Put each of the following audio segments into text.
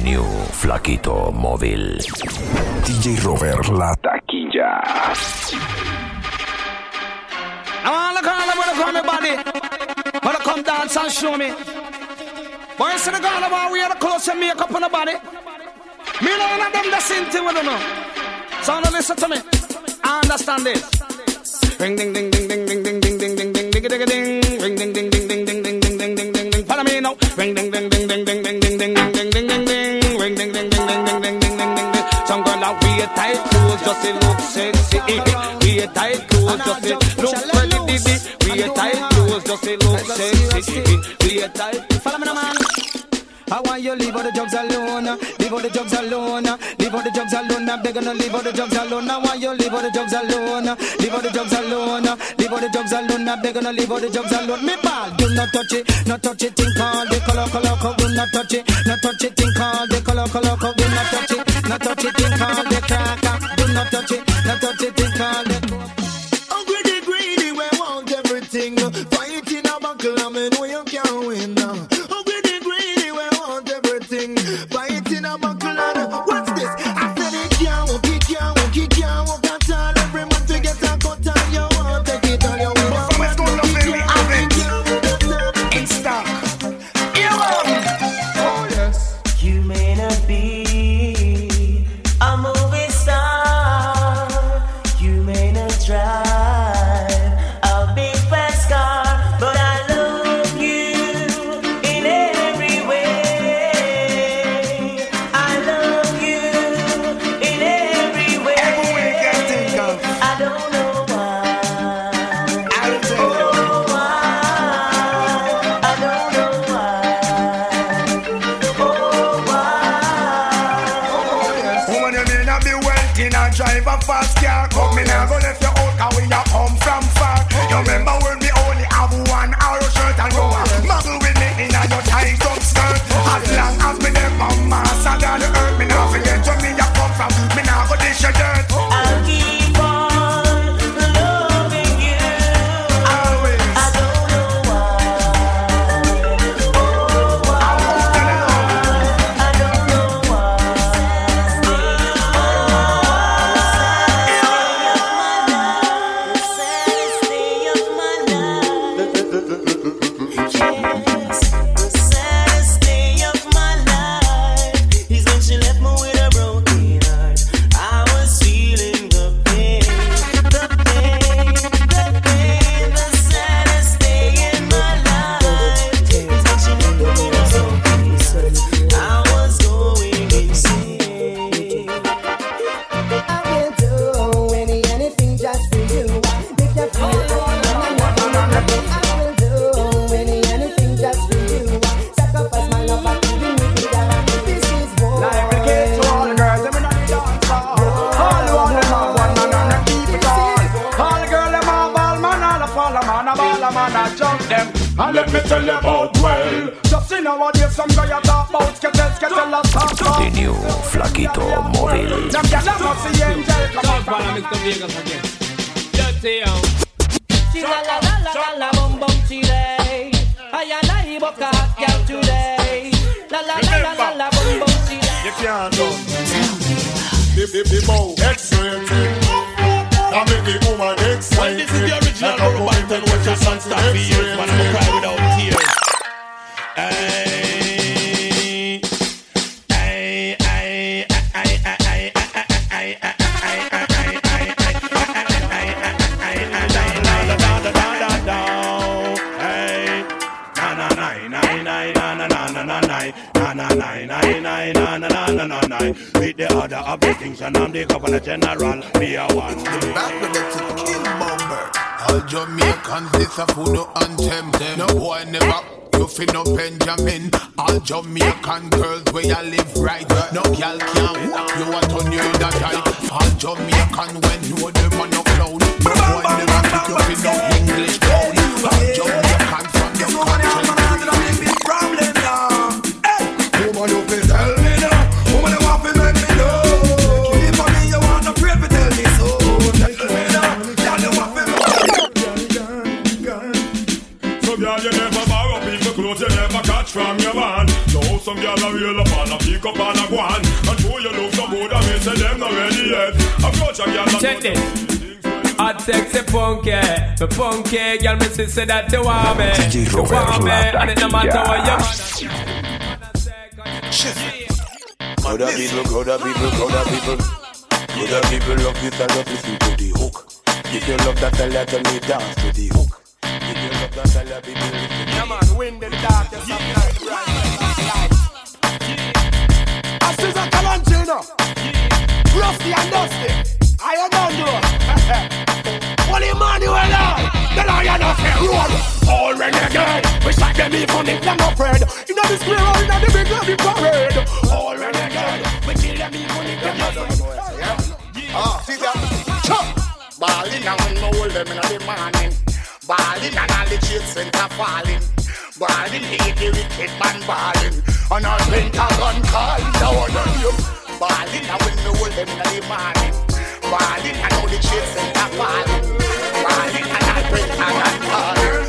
The New Flaquito Móvil. DJ Robert La Taquilla. I wanna call them when call me body. Wanna come dance and show me. Boy, see the girl about we had a clothes and makeup on the body. Me know none of them the same thing with them. So now listen to me. I understand this. Ring ding ding ding ding ding ding ding ding ding ding ding ding ding ring ding ding ding ding ding ding ring ding ding ding ding ding ding ding ding ding ding ding ding ding ring ding ding ding ding ding ding ding ding ding some girl out wear tight clothes just to look sexy wear tight clothes just to look pretty wear tight clothes just to look sexy wear tight follow me now man I want you leave all the drugs alone, leave all the drugs alone, leave all the drugs alone. I'm to leave all the drugs alone. I want you leave all the drugs alone, leave all the drugs alone, leave all the drugs alone. I'm to leave all the drugs alone. Me ball, do not touch it, not touch it. Think all the color, color, color. Do not touch it, not touch it. Think all the color, color, color. Do not touch it, not touch it. Think all the cracker. Do not touch it, not touch it. Think all the. I'm greedy, greedy, we want everything. Fighting a battle, I mean, we can't win. The order of the and I'm the governor general, me a one. Back with the King Bomber. All Jamaicans, this a food anthem. No boy never. You feel no Benjamin. All Jamaican girls where you live right. No girl can walk you out on your that high. All Jamaican when you them on no cloud. No boy never you feel no English cloud. All Jamaican from your country. Some girl a real up and a pick up and a go on. And show you look so good, I may say them not ready yet. Approach a girl and Check this. Hot sexy punky, the punky girl me see say that you want me, DJ you want me, and it no matter what you Other people, other people, other people. Other people love this and love listen to the hook. If you love that, tell her tell me dance to the hook. If you love that, tell her people listen. Yeah, man, wind in the darkness of night, bright rusty and dusty. I am on you. Holy Emmanuel, the lion of the road. All renegade, we shot them even if them afraid. In the square or in the big lobby parade. All renegade, we kill them even if them afraid. Ah, see that? Ballin' and when me hold them in the morning. Ballin' and all the shit center falling. Ballin' hate the wicked man ballin'. And all Pentagon calling down on you. Ballin' hold them in the morning. Ballin' and all the. Ballin' and Pentagon calling.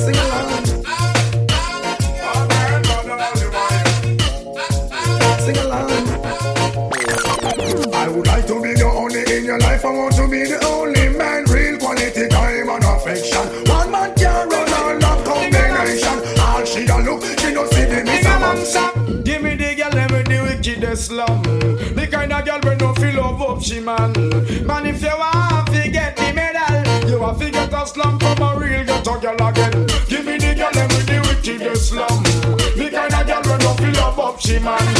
Sing along. Sing along. I would like to be the only in your life. I want to be the only man. Real quality time and affection. Shop. Give me the girl, let me the wickedest slum. The kind of girl we no feel love up she man. Man, if you want to get the medal, you have to get a slum from a real ghetto girl again. Give me the girl, let me the wickedest slum. The kind of girl we no feel love up she. Man,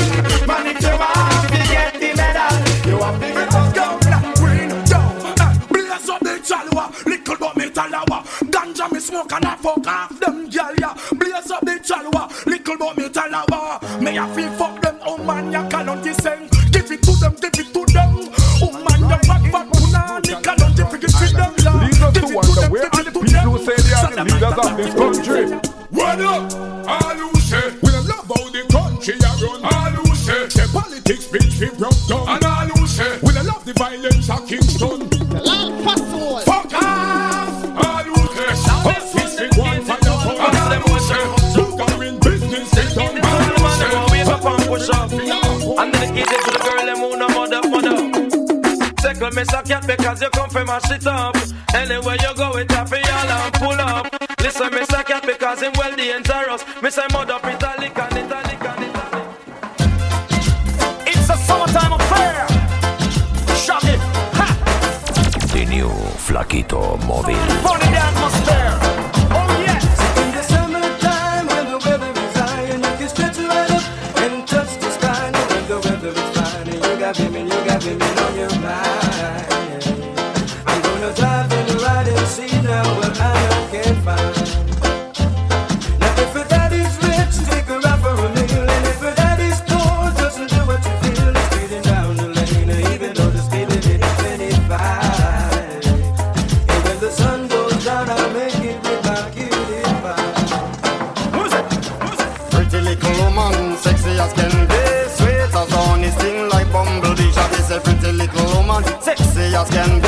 mash it up. Anywhere you go, it happy all and pull up. Listen, miss a cat because him well dangerous. Miss a mother italic and italic and italic. It's a summertime affair. Shock it. Ha! The new Flaquito Móvil. Burn the atmosphere. Oh yes. In the summertime when the weather is high and you can stretch right up and touch the sky. And when the weather is fine and you got women, you got women on your mind. As can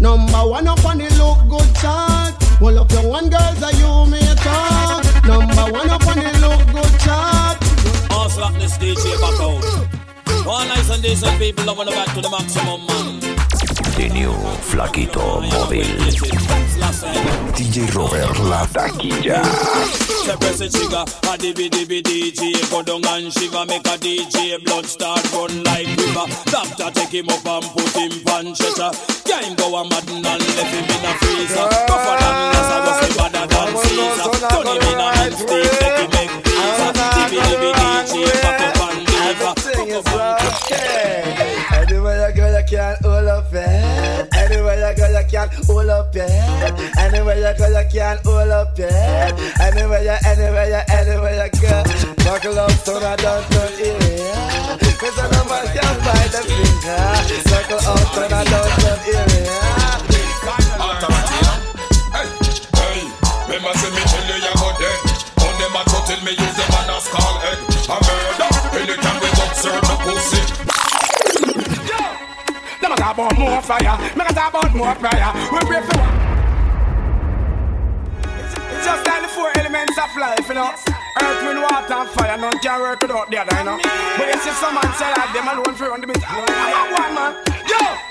Number one up on the look good chart. All of your one girls are you may talk. Number one up on the look good chart. All slap this DJ back out. One nice and decent people loving the back to the maximum, man. The new Flaquito Móvil. DJ Robert La Taquilla. A and make a DJ Blood start run like river Doctor take him up and put him on go a madden and left him in a freezer Tougher than he better than Caesar Turn him in a make him make pizza up and deliver Anywhere you go, you can hold up your head. Anywhere you go, you can hold up head. Anywhere you go, you can hold up head. Anywhere you, anywhere you, anywhere you go. Buckle up, turn a downtown area. Cause no man can find the finger. Circle out, turn a downtown area. Hey, remember say me tell you go dead. On them a tell me use them and a skull head. A murder, anytime we observe talk about more fire, me a talk about more prayer. We pray for It's just like the four elements of life, you know. Earth, wind, water, and fire. None can work without the other, you know. But you see some man say like them alone for run the bit. I'm one man, yo.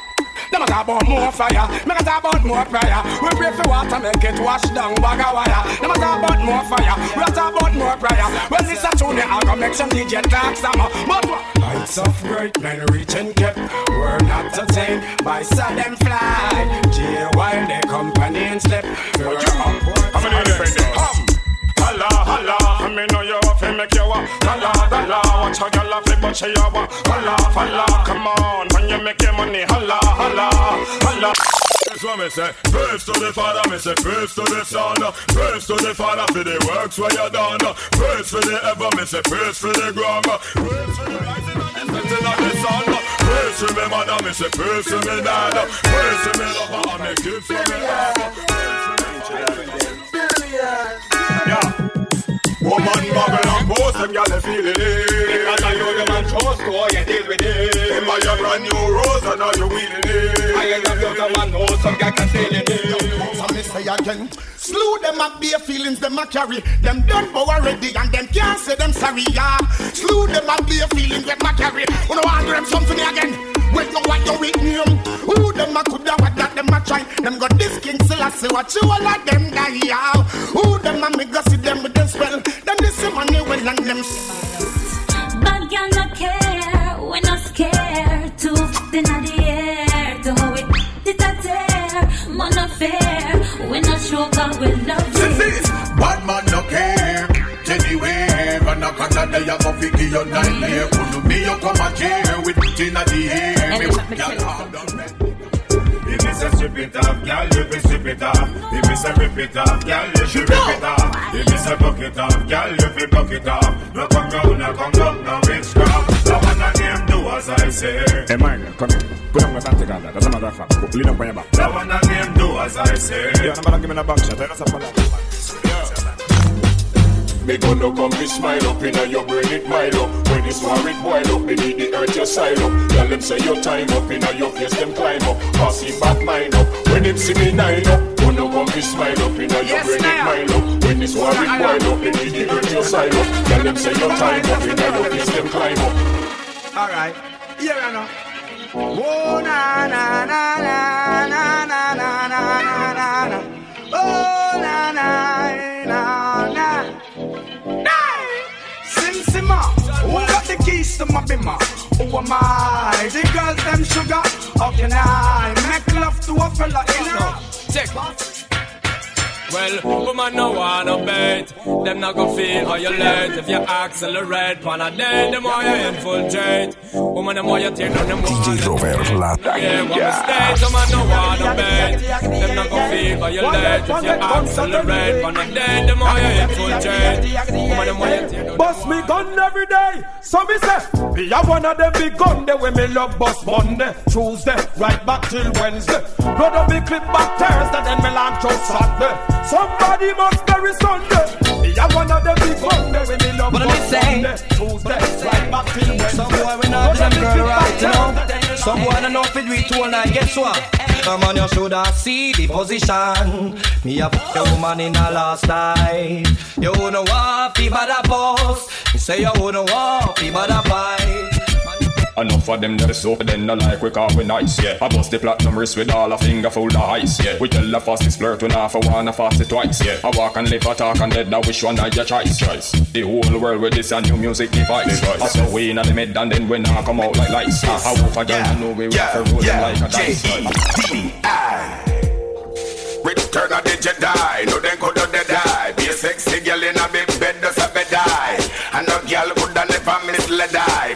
Them a talk about more fire, me a talk about more prayer. We pray for water, make it wash down bag of wire. Them a talk about more fire, we a talk about more prayer. Well, this a tune, I'll go make some DJ talk some more. Heights of great men reach and get, we're not attained by sudden fly. Jail while they company and step. We're up, How many days? Come. Holla, holla, me know you make you a holla, holla. Watch how you laugh, but she a wa holla, holla. Come on, when you make your money, holla, holla, holla. That's what me say. Praise to the Father, me say praise to the Son, praise to the Father for the works where you done. Praise for the ever, me say praise for the ground, praise for the rising and the setting of the sun. Praise to me mother, me say praise to me dad, praise to me lover, and me kids for me love. Yeah. Woman bubble and post them gyal they feeling it. Because I know them and trust go you deal with it. Them are your brand new rose and now you wheeling it. I ain't got your man know some gyal can feel it. So me say again, slew them up bare feelings them a carry. Them done bow already and them can't say them sorry. Yeah, slew them up bare feelings them a carry. You know I them something again. When you want your with name, who them a coulda what that them a try. Them got this king still I say what you all of them die. Yeah, who them a me go see them with them spell. Them this money and them. Bad girl no care, we not scared to f- in the air, to how it it a tear, man no fair, we not show God we love it. Bad man no care. Anywhere, and a Canada, you go figure your nightmare. Could me, you come a chair with it in the air. Me, girl, hard on me. If it's a strip it off, girl, you be strip it off. If it's a rip it off, girl, you fi rip it off. If me say buck it off, girl, you fi buck it off. No come round, no come round, no witchcraft. No one of them do as I say. Hey, Margaret, come here. Put on the tank together. That's a matter of fact. Lean up on your back. No one of them do as I say. Yeah, nobody give me a back shot. I know something Me gonna come be smile up inna your brain it mile up When this war it boil up, me need the earth your side up Tell them say your time up inna your face them climb up Pass it back mine up When them see me nine up Gonna come be smile up your Yes, brain it mile up When this war it boil up, me need the earth your side up Tell them say your time up inna your face them climb up Alright, here I know. Oh na na na na na na na na na na. Oh na na to my bimmer? Who am I? The girls them sugar. How can I make love to a fella in her? Check. Well, woman no wanna bet Them not gon' feel how you let If you accelerate Pan a day, the more you infiltrate Woman, the more you tear down, the more DJ Robert La Yeah, Taquilla. mistake, woman no wanna bet Them not gon' feel how you let If you accelerate Pan a day, the more you infiltrate Woman, the more you tear down Bust me gun every day. So me say, me have one of them big gun there when me love bust Monday, Tuesday, right back till Wednesday. Blood up me clip back Thursday, then me launch out Saturday. Somebody must bury Sunday. Me have one of them big there when me love I bust saying? Monday, Tuesday, right back till Wednesday. Some boy we not do them girl right, you know. Some boy don't know if it do all night. Guess what? Come on, you shoulda see the position. Me a put the woman in the last night. You wanna walk, fi bada post. Me say you wanna walk, fi bada fight. Enough of them is soap, then no like we call we nice. Yeah. I bust the platinum wrist with all a finger full of ice. Yeah. We tell the fastest flirt when half a wanna fast it twice. Yeah. I walk and live, I talk and dead. Now which one are your choice? Choice. The whole world with this a new music device. I saw we in the mid and then when I come out like lights. I hope I don't know we rock and roll them like a dice. Return of the Jedi, no then could have die. Be a sexy girl in a big bed, does a bed die. And no girl could have never misled die.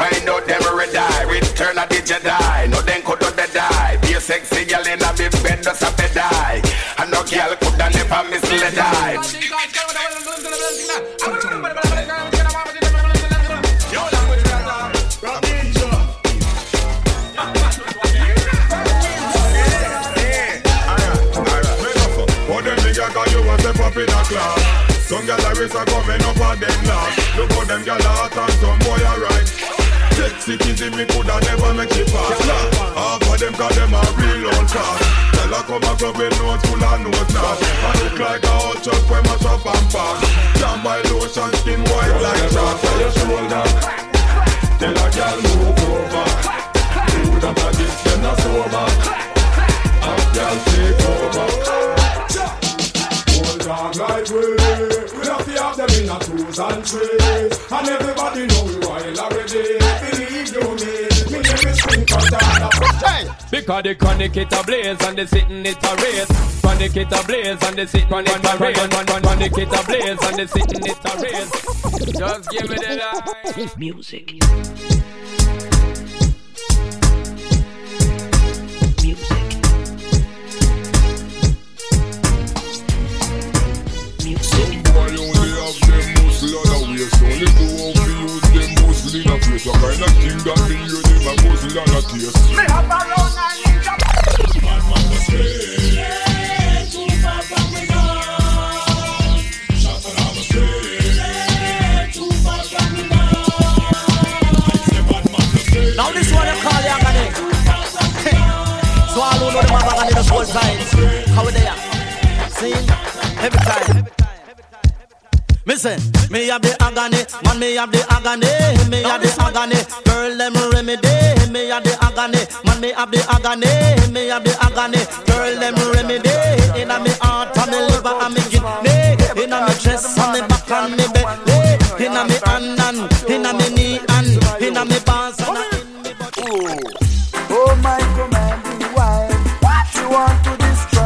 Find out them red eye. Return of the Jedi, no then could have die. Be a sexy girl in a big bed, does a bed die. And no girl could have never misled die. Up in a class Some gyal a race a coming up and them last Look how them gyal a hot and some boy a right Sexy kizzy me coulda never make she pass Half of them cause them a real old class Tell her come a club with notes full of notes now. I look like a hot truck when mash up and pass. Jam by lotion skin white like chalk. Tell your shoulder. Tell a gyal move over Who that a this them not sober? A gyal take over. Old dog like we We have to have them in a twos and threes. And everybody know Because the chronic it a blaze and the sitting it a race. Chronic it a blaze and the sitting it a race. Chronic it a blaze and the sitting it a race. Just give me the light. Music. Some boy only have them muscle on the waist Only go out to use them muscle in a face What kind of thing that me hear them a muscle on a taste Me have a run and ninja Man, man, must stay Too far from me now Shut up, I'm stay Too far from me Now this one you call Yagane. so all who know them have Yagane, the soul signs. How are they at? See? Every time. Listen, me have the agony, man me have the agony, me have the agony, girl them remedy, me have the agony, man me have the agony, me have the agony, girl them remedy, inna me heart and me liver and me kidney, inna me chest and me back and me belly, inna me hand and inna me knee and inna me pants and in me butt. Oh my commanding wife, she want to destroy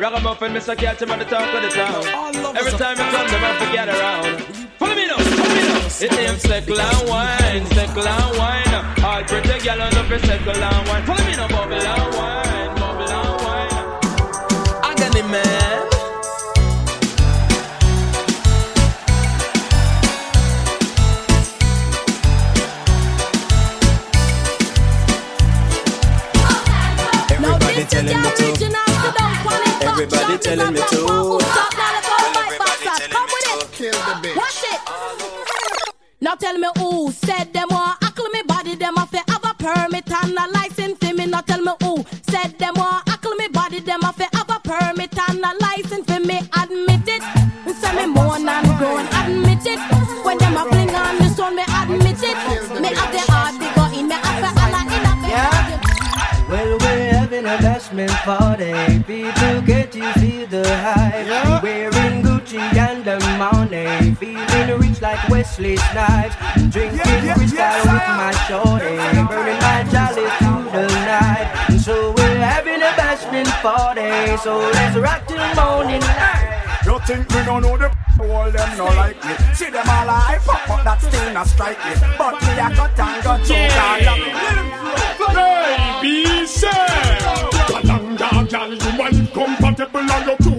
Ragamuffin, Mr. Catch him at the talk of the town. Every time you come, them have forget around. Follow me now, follow me now. It name's Settle and Wine, Settle and Wine. All pretty girl on the Settle and Wine. Follow me now, bubble and wine, everybody telling me to. To. Kill the bitch. Watch it. Now tell me who said them all. Ackle me body them off it. Have a permit and a license for me. Now tell me who said them all. Ackle me body them off it. Have a permit and a license for me. Admit it. And say me more and groan. Admit it. When them a fling on the stone, me admit it. Me have the heart to go in. Me have the Allah in a Well, we're having a bashment party. People get the hype. Wearing Gucci and the money, feeling rich like Wesley Snipes. Drinking yeah, yeah, yeah, with my shorty, burning my jolly through the night. And so we're having a bashment party, so let's rock till morning light. You think we don't know the all them no like me. See them all I pop up, that still not strike me. But me a got and go to and love Baby, say Kalanga, girl, you and you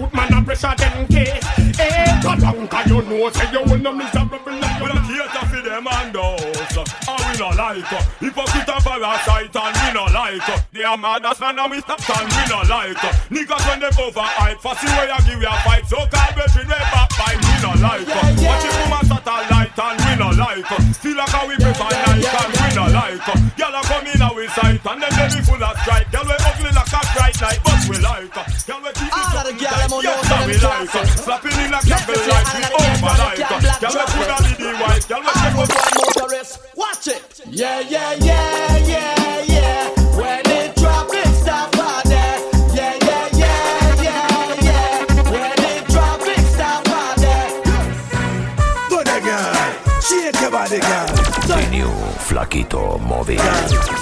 Kalanga, you know say you will not miserable and you not cater for them and us. And we not like uh, Hypocrite and parasite and we not like They are mad as man and we stop and we not like Niggas when them overhype Fussy way I give you a fight. So call between way backbite we not like Watch it from a satellite and we not like Feel like how we prefer night and we not like Y'all are coming out with sight and them they be full of strike. Y'all we ugly like a bright night but we like Y'all we keep it up tight Yes and we like uh, Slapping in a candle light we over like uh, Y'all we put a the white Y'all we check out motorist. Watch it. Yeah, yeah, yeah, yeah, yeah. When it drop, it stop out there. Yeah, yeah, yeah, yeah, yeah. When it drop, it stop out there. Do the girl Shake your body girl The new Flaquito Móvil.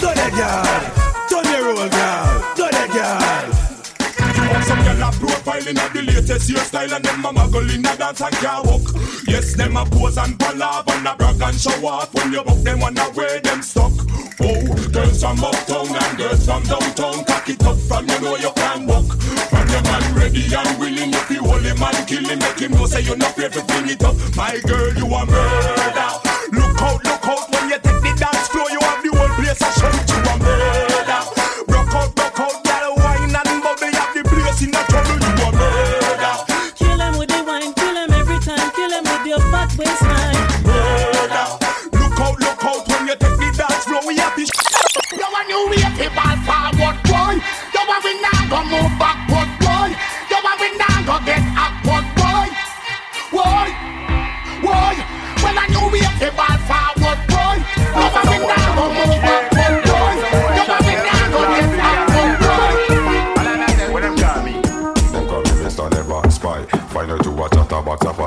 Do the girl a profiling of the latest hairstyle and them a muggle in a dance and can't walk. Yes, them a pose and palaver and a brag and show off. When you buck them wonder where them stuck. Oh, girls from uptown and girls from downtown, cock it up from you know you can walk. From your man ready and willing, if you hold him and kill him, make him know say you're not afraid to bring it up. My girl, you a murder. Look out, look out when you take the dance floor, you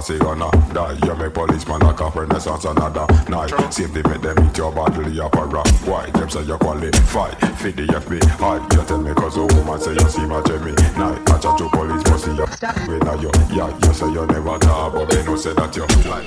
a fussy gonna die. You make policeman a cop renaissance another night. Same thing make them eat your bodily opera Why? Them say you qualify Fit the FBI You tell me cause a woman say you see my Jimmy Night I chat to police but see you We know you Yeah, you say you never talk But they know say that you lie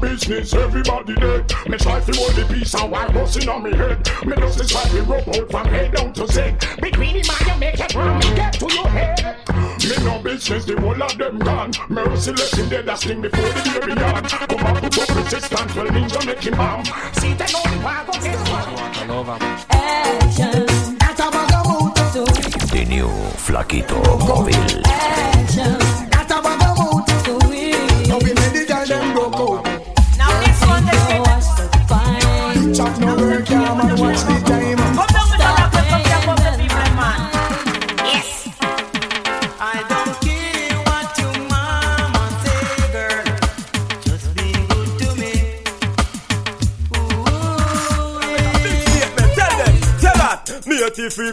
business, everybody dead. Me try to hold the peace and while busting on me head. Me just this fight me rope out from head down to Z. Between him and you make it wrong, me get to your head. Me no business, the whole of them gone. Merciless in dead, that sting before the baby on. Come up with up resistance, well ninja make him bomb. See that only one go get one. Action. The new Flaquito Móvil. Action.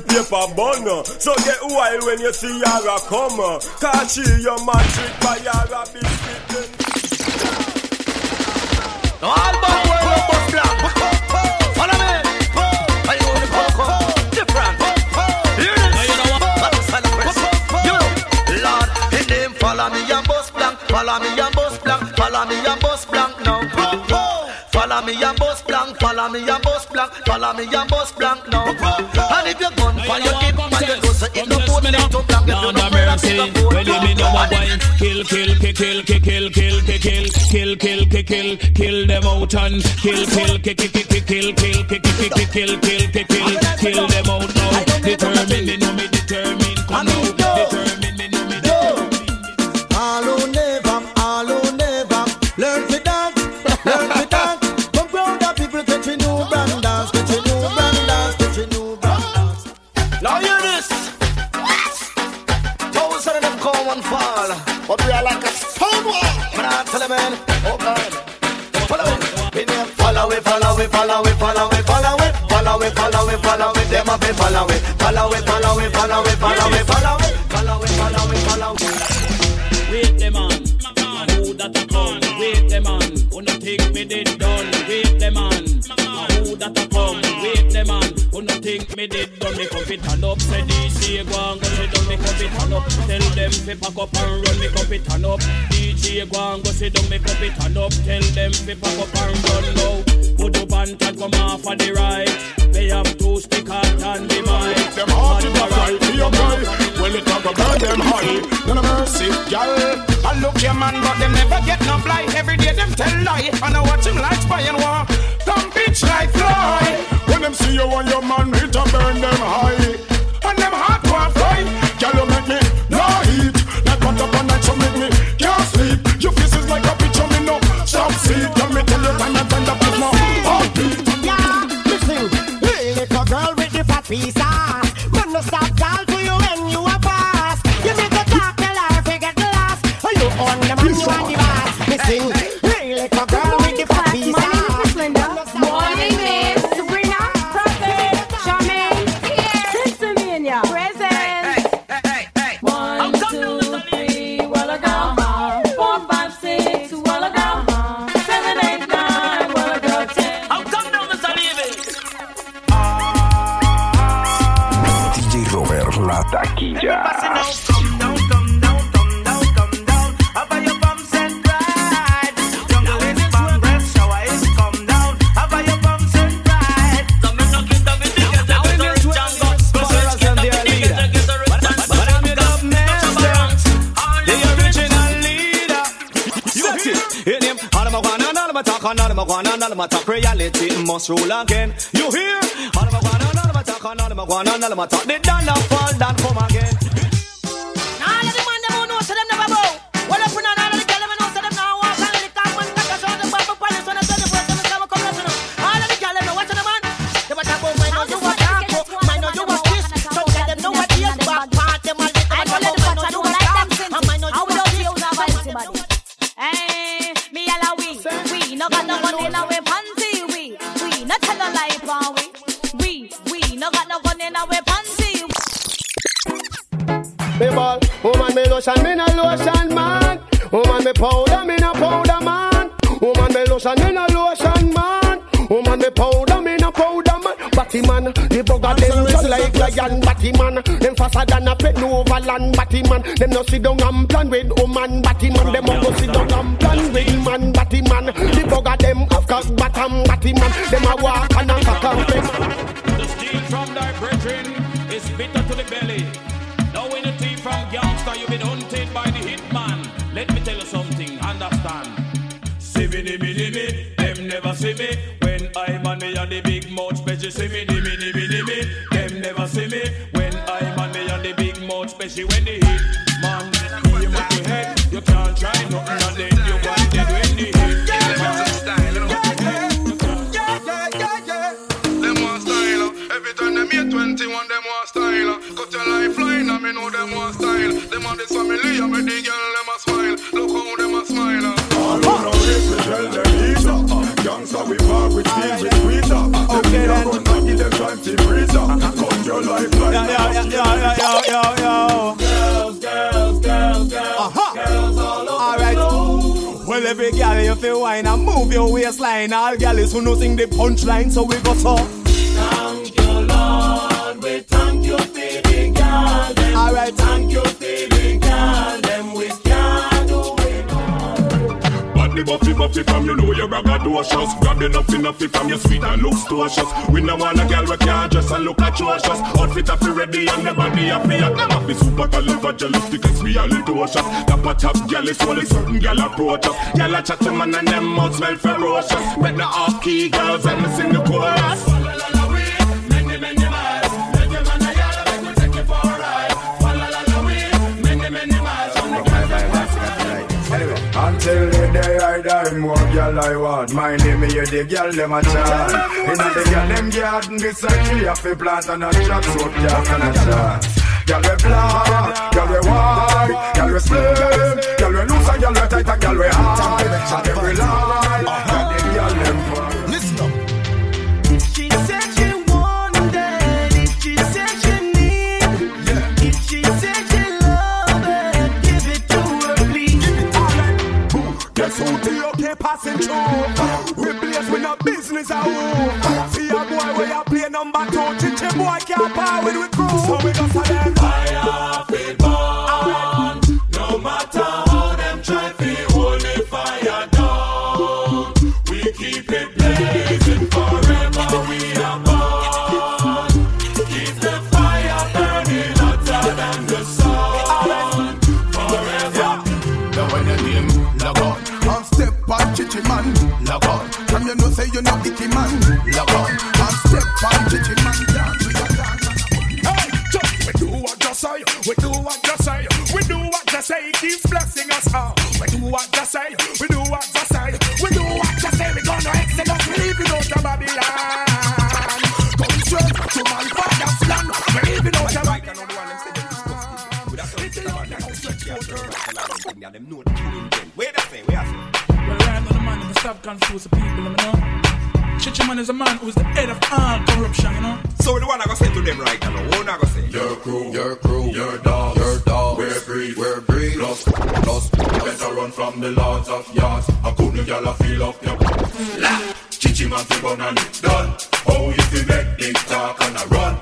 paper bun. So get wild when you see her a come. Cause she your man trick by her a biscuit. Then... No, all back where you bust black. Follow me. I own. Different. Hear this. You know what? Lord, his name follow me and bust black. Follow me and bust black. Follow me and bust Follow me and bus blank. Follow me and bus blank. Follow me and bus blank now. And if you're gun for your hip, and you know so it no put me to blank. If you no afraid mercy. it, no Well, you me know a boy kill, kill, kill, kill, kill, kill, kill, kill, kill, kill, kill, kill, kill them out and kill, kill, kill, kill, kill, kill, kill, kill, kill, kill, kill, kill, kill, kill, kill them out now. Determine Follow it, follow it, follow it, follow it, follow it, follow it, follow it. Them a be follow it, follow it, follow it, follow it, follow it, follow it, me come fit turn up, say DJ go and go sit down. Me come fit turn up, tell them fi pack up and run. Me come fit turn up, DJ go and go sit down. Me come fit turn up, tell them fi pack up and run now. Put up and tag come off of the right. They have two stick out and the mic. Them heart in the right for your. Well, it talk burn them high. None of mercy, gal. I look your man, but them never get no blight. Every day them tell lie. And I watch him like spy and war. Come bitch like fly. Them see you and your man, it a burn them high. All of my one and all of my talk and all of my one and all of my talk. Reality must rule again. You hear? All of my one and all of my talk and all of my one and all of my talk. The dollar fall down, come again. Powder, me no powder man. Woman me lotion, me no lotion man. Woman me powder, me no powder man. Batty man, the bugger them just like lion. Batty man, them faster than a pet over land. Batty man, them no sit down and plan with woman. Batty man, them no sit down and plan with man. Batty man, the bugger them have cock bottom. Batty man, them a walk and a see me, me, me, me, them never see me. When I'm on me and the big mouth special, when the wine and move your waistline. All gals who know sing the punchline, so we go so. Buffy from you know you're braggadocious Grab the nuffy nuffy from your sweet and looks tortuous We no want a girl we can't dress and look atrocious. Outfit fi ready and the body a hot. Them a fi super califragilistic a little cautious. Top a top girl is only certain girl approach us. Girl a chat to man and them mouth smell ferocious. Met the off key girls and sing the chorus Until the day I die, more girl I want. My name is the girl them a chant. Inna the girl them garden, this a tree a fi plant and a chat so girl can a chant. Girl we black, girl we white, girl we slim, girl we loose and girl we tight and girl we. And every line, passing through? Replace with no business a who? See a boy where you play number two, chichi boy can't power with we crew. So we go for them. Confuse the people, you know. Chichi man is a man who's the head of all corruption, you know. So the one I go say to them right now, what I go say? Your crew, your crew, your dog, your dog. We're breed, we're breed. Plus, You better run from the lords of yards. I couldn't y'all feel up your la. Chichi man fi gun and it done. Oh, you fi make big talk and a run.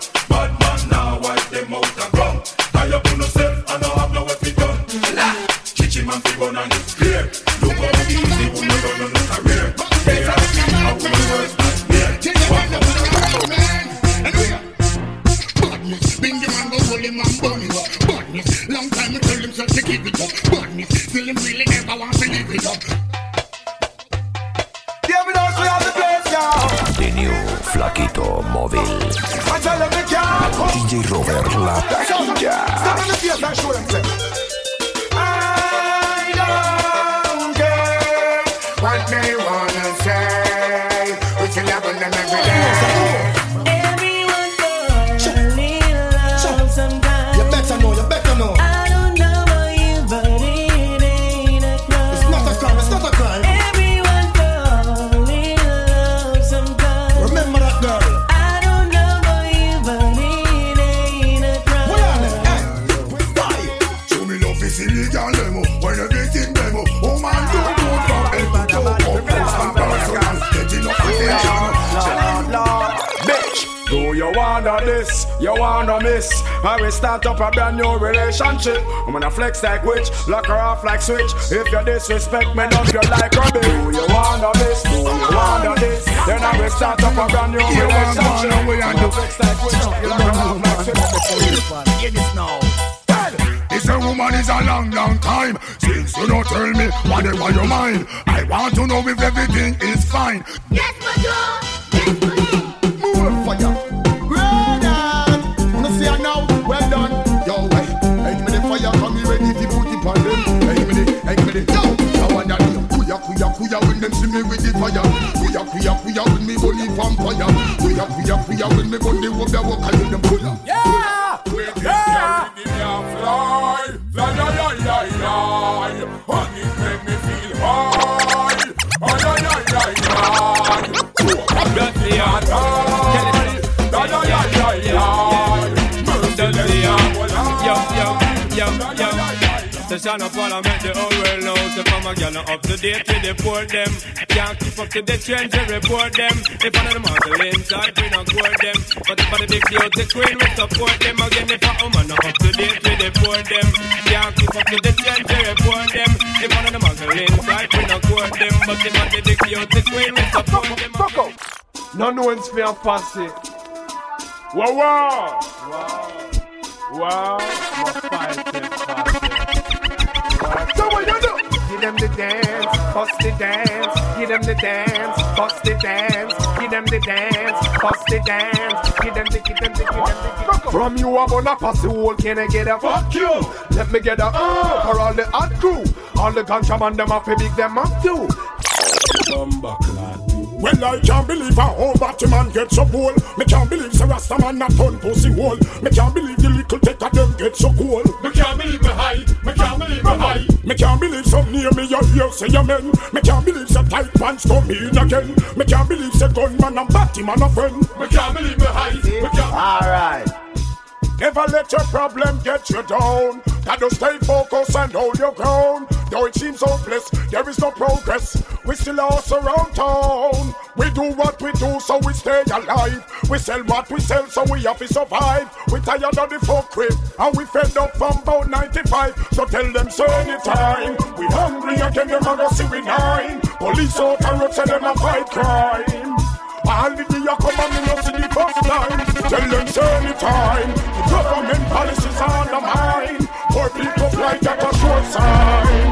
movil dj Robert la Taquilla. Start up a brand new relationship. I'm gonna flex like witch, lock her off like switch. If you disrespect me, dump you like a bitch. Do you wanna this? Do you wanna this? Then I will start up a brand new relationship. I'm gonna flex like witch, lock her off like switch. Hear this now This a woman is a long, long time Since you don't tell me whatever your mind I want to know if everything is fine Yes, my them see me with the fire. Kuya, kuya, kuya when me bully vampire. Kuya, kuya, kuya when me bully walk and them pull up. Yeah! Generation of all I make the whole world know. So come a girl up to date with the poor them. Can't keep up to the trends, we report them. If one of them are the inside, we don't court them. But if one of the big beauty queen, we support them. Again, if a woman not up to date with the poor them. Can't keep up to the trends, we report them. If one of them are the inside, we don't court them. But if one of the big beauty queen, we support them. None one's fair posse. Wow, wow. Wow. Wow. My fighting bust the dance. Give them the dance, bust the dance. Give them the dance, bust the dance. Give them the, give them the, give them the. Give. From you, I'm gonna pass the whole. Can I get a fuck you? Let me get a uh for all the hot crew. All the ganja man, them up, big them up too. Bumba Well, I can't believe a whole batty man get so cool. Me can't believe the Rasta man not turn pussy hole. Me can't believe the little take of them get so cool. Me can't believe me high. Me can't believe me high. Me can't believe some near me you hear say amen. Me can't believe the tight pants come in again. Me can't believe the gunman and batty man a friend. Me can't believe me high. Me can't. All right. Never let your problem get you down. Gotta stay focused and hold your ground. Though it seems hopeless, there is no progress. We still lost around town. We do what we do, so we stay alive. We sell what we sell, so we have to survive. We tired of the folk crib, and we fed up from about 95. So tell them, so anytime. We hungry again, them a go see we nine. Police out and road, say them a fight crime. All the day you come and me not see the first time. Tell them say time. The government policies on the mind. Poor people fly at a short sign.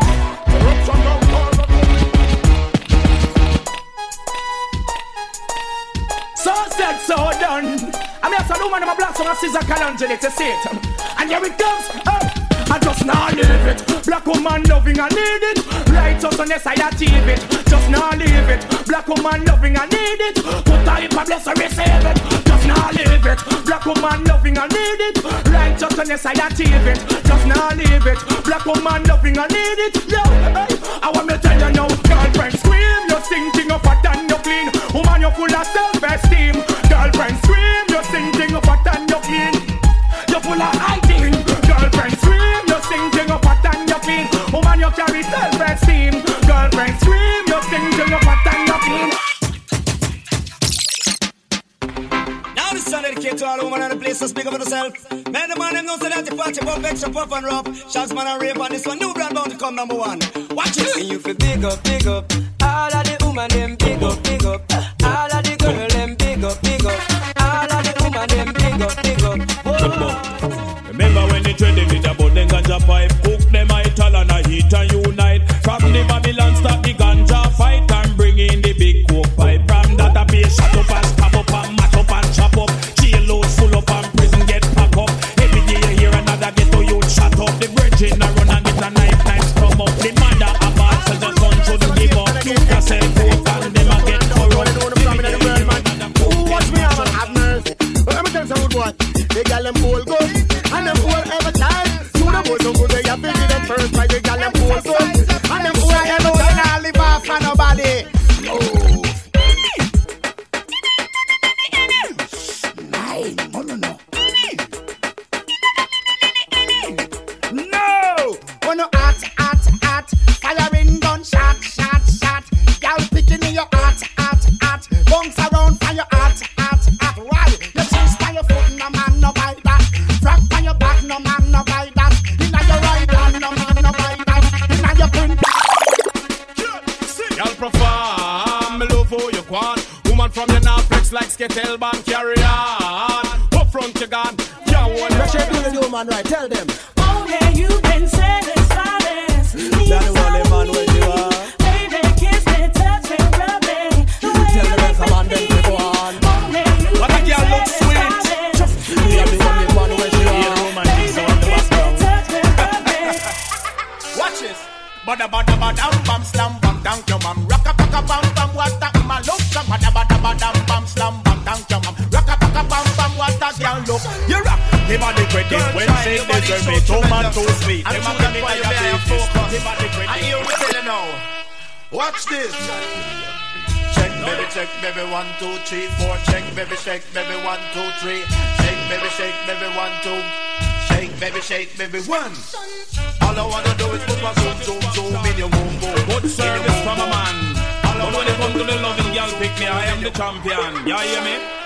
So said, so done. I mean, I saw the woman in my black song, Caesar Calangelic, to see it. And here it comes. Oh. I just not leave it. Black woman loving, I need it. Righteousness, I achieve it. Just not leave it. Black woman loving, I need it. Put a heap of bless, I receive it. Just not leave it. Black woman loving, I need it. Righteousness, I achieve it. Just not leave it. Black woman loving, I need it. Yo, hey, I want me to tell you now, girlfriend, scream. You're stinking up hot and you're clean. Woman, you're full of self-esteem. Girlfriend, scream. You're stinking up hot and you're clean. You're full of hygiene. That the party pop extra pop and rough. Shots man and rape on this one. New brand bound to come number one. Watch it. And you feel big up, big up. All of the woman them big up, big up. Two, three, four. Check baby, shake baby, one, two, three. Shake baby, shake baby, one, two. Shake baby, shake baby, one. All I wanna do is put my zoom, zoom, zoom in your boom, boom. Good service from a man. But when it comes to the loving girl, pick me, I am the champion. You hear me?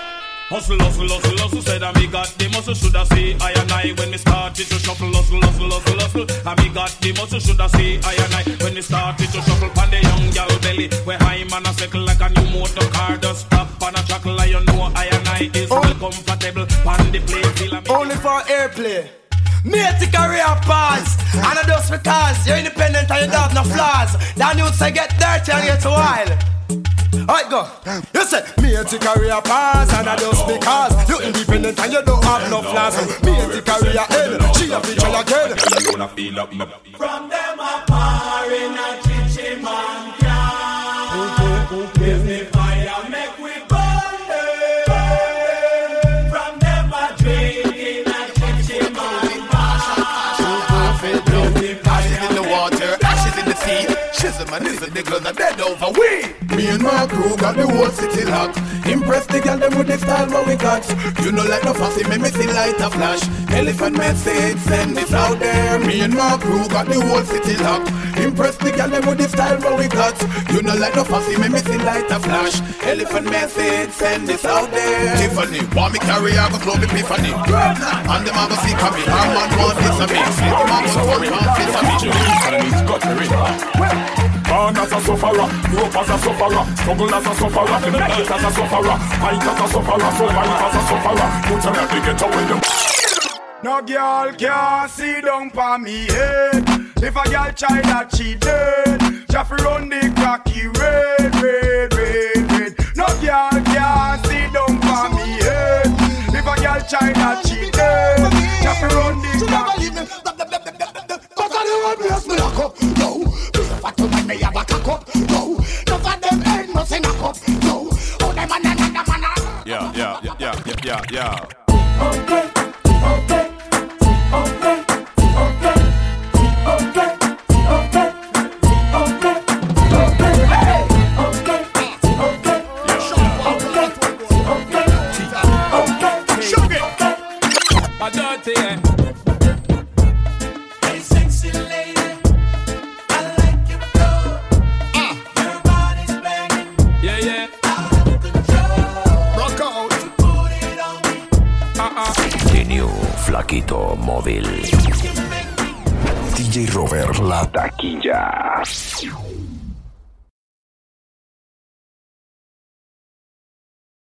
Hustle, hustle, hustle, hustle, said I me got the muscle, should I say I and I when me started to shuffle, hustle, hustle, hustle, hustle, I me got the muscle, should I say I and I when me started to shuffle, I and I is well comfortable, pan the play, feel me. Only for airplay. Mate, career pass. And I just because you're independent and you don't have no flaws. Then you say get dirty and get wild. Alright, go. You say, me a career pass, and I just because you're independent and you don't have no flaws. Me a career end, she a feature again. From them a par in a chichi man sea. Shizzle man is a nigga that dead over we. Me and my crew got the whole city locked. Impress the girl them with the style what we got. You know like no fussy, make me see light a flash. Elephant message, send this out there. Me and my crew got the whole city locked. Impress the girl them with the style what we got. You know like no fussy, make me see light a flash. Elephant message, send this out there. Tiffany, want me carry, I go club epiphany. And them a go see me. Her man want this of me. Flip them up, so me want this of me. Born as a sufferer, grow up as a sufferer, struggle as a sufferer, fight as a sufferer, fight as a sufferer, survive as a sufferer. Put on the ghetto with them. No girl can see down for me head. If a girl try that she dead, just run the cocky red, red, red, red. No girl can see down for me head. If a girl try that she dead, just run the cocky. But I don't want me to lock up, yo. Be a fat woman, me have a up, yo. None of them head must in a cup, yo. Oh, them man, them man. Yeah, yeah, yeah, yeah, yeah, yeah, yeah. DJ Robert La Taquilla.